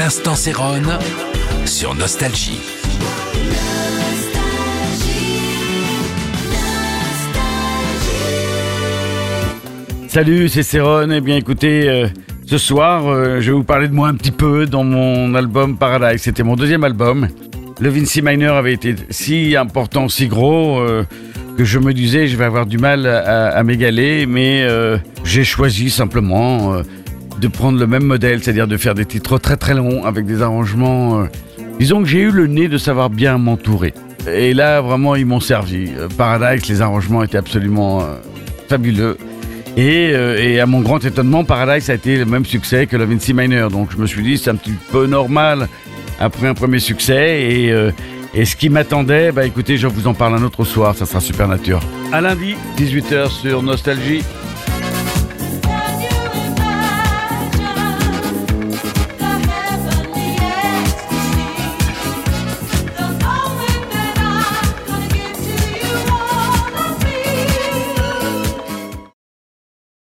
L'instant Céron sur Nostalgie. Salut, c'est Céron. Eh bien, écoutez, euh, ce soir, euh, je vais vous parler de moi un petit peu dans mon album Paradise. C'était mon deuxième album. Le Vinci Minor avait été si important, si gros, euh, que je me disais, je vais avoir du mal à, à m'égaler, mais j'ai choisi simplement de prendre le même modèle, c'est-à-dire de faire des titres très très longs avec des arrangements. euh, disons que j'ai eu le nez de savoir bien m'entourer. Et là, vraiment, ils m'ont servi. Euh, Paradise, les arrangements étaient absolument euh, fabuleux. Et, et à mon grand étonnement, Paradise a été le même succès que le Vinci Minor. Donc je me suis dit, c'est un petit peu normal après un premier succès. Et, et ce qui m'attendait, bah écoutez, je vous en parle un autre soir, ça sera super nature. À lundi, 18h sur Nostalgie.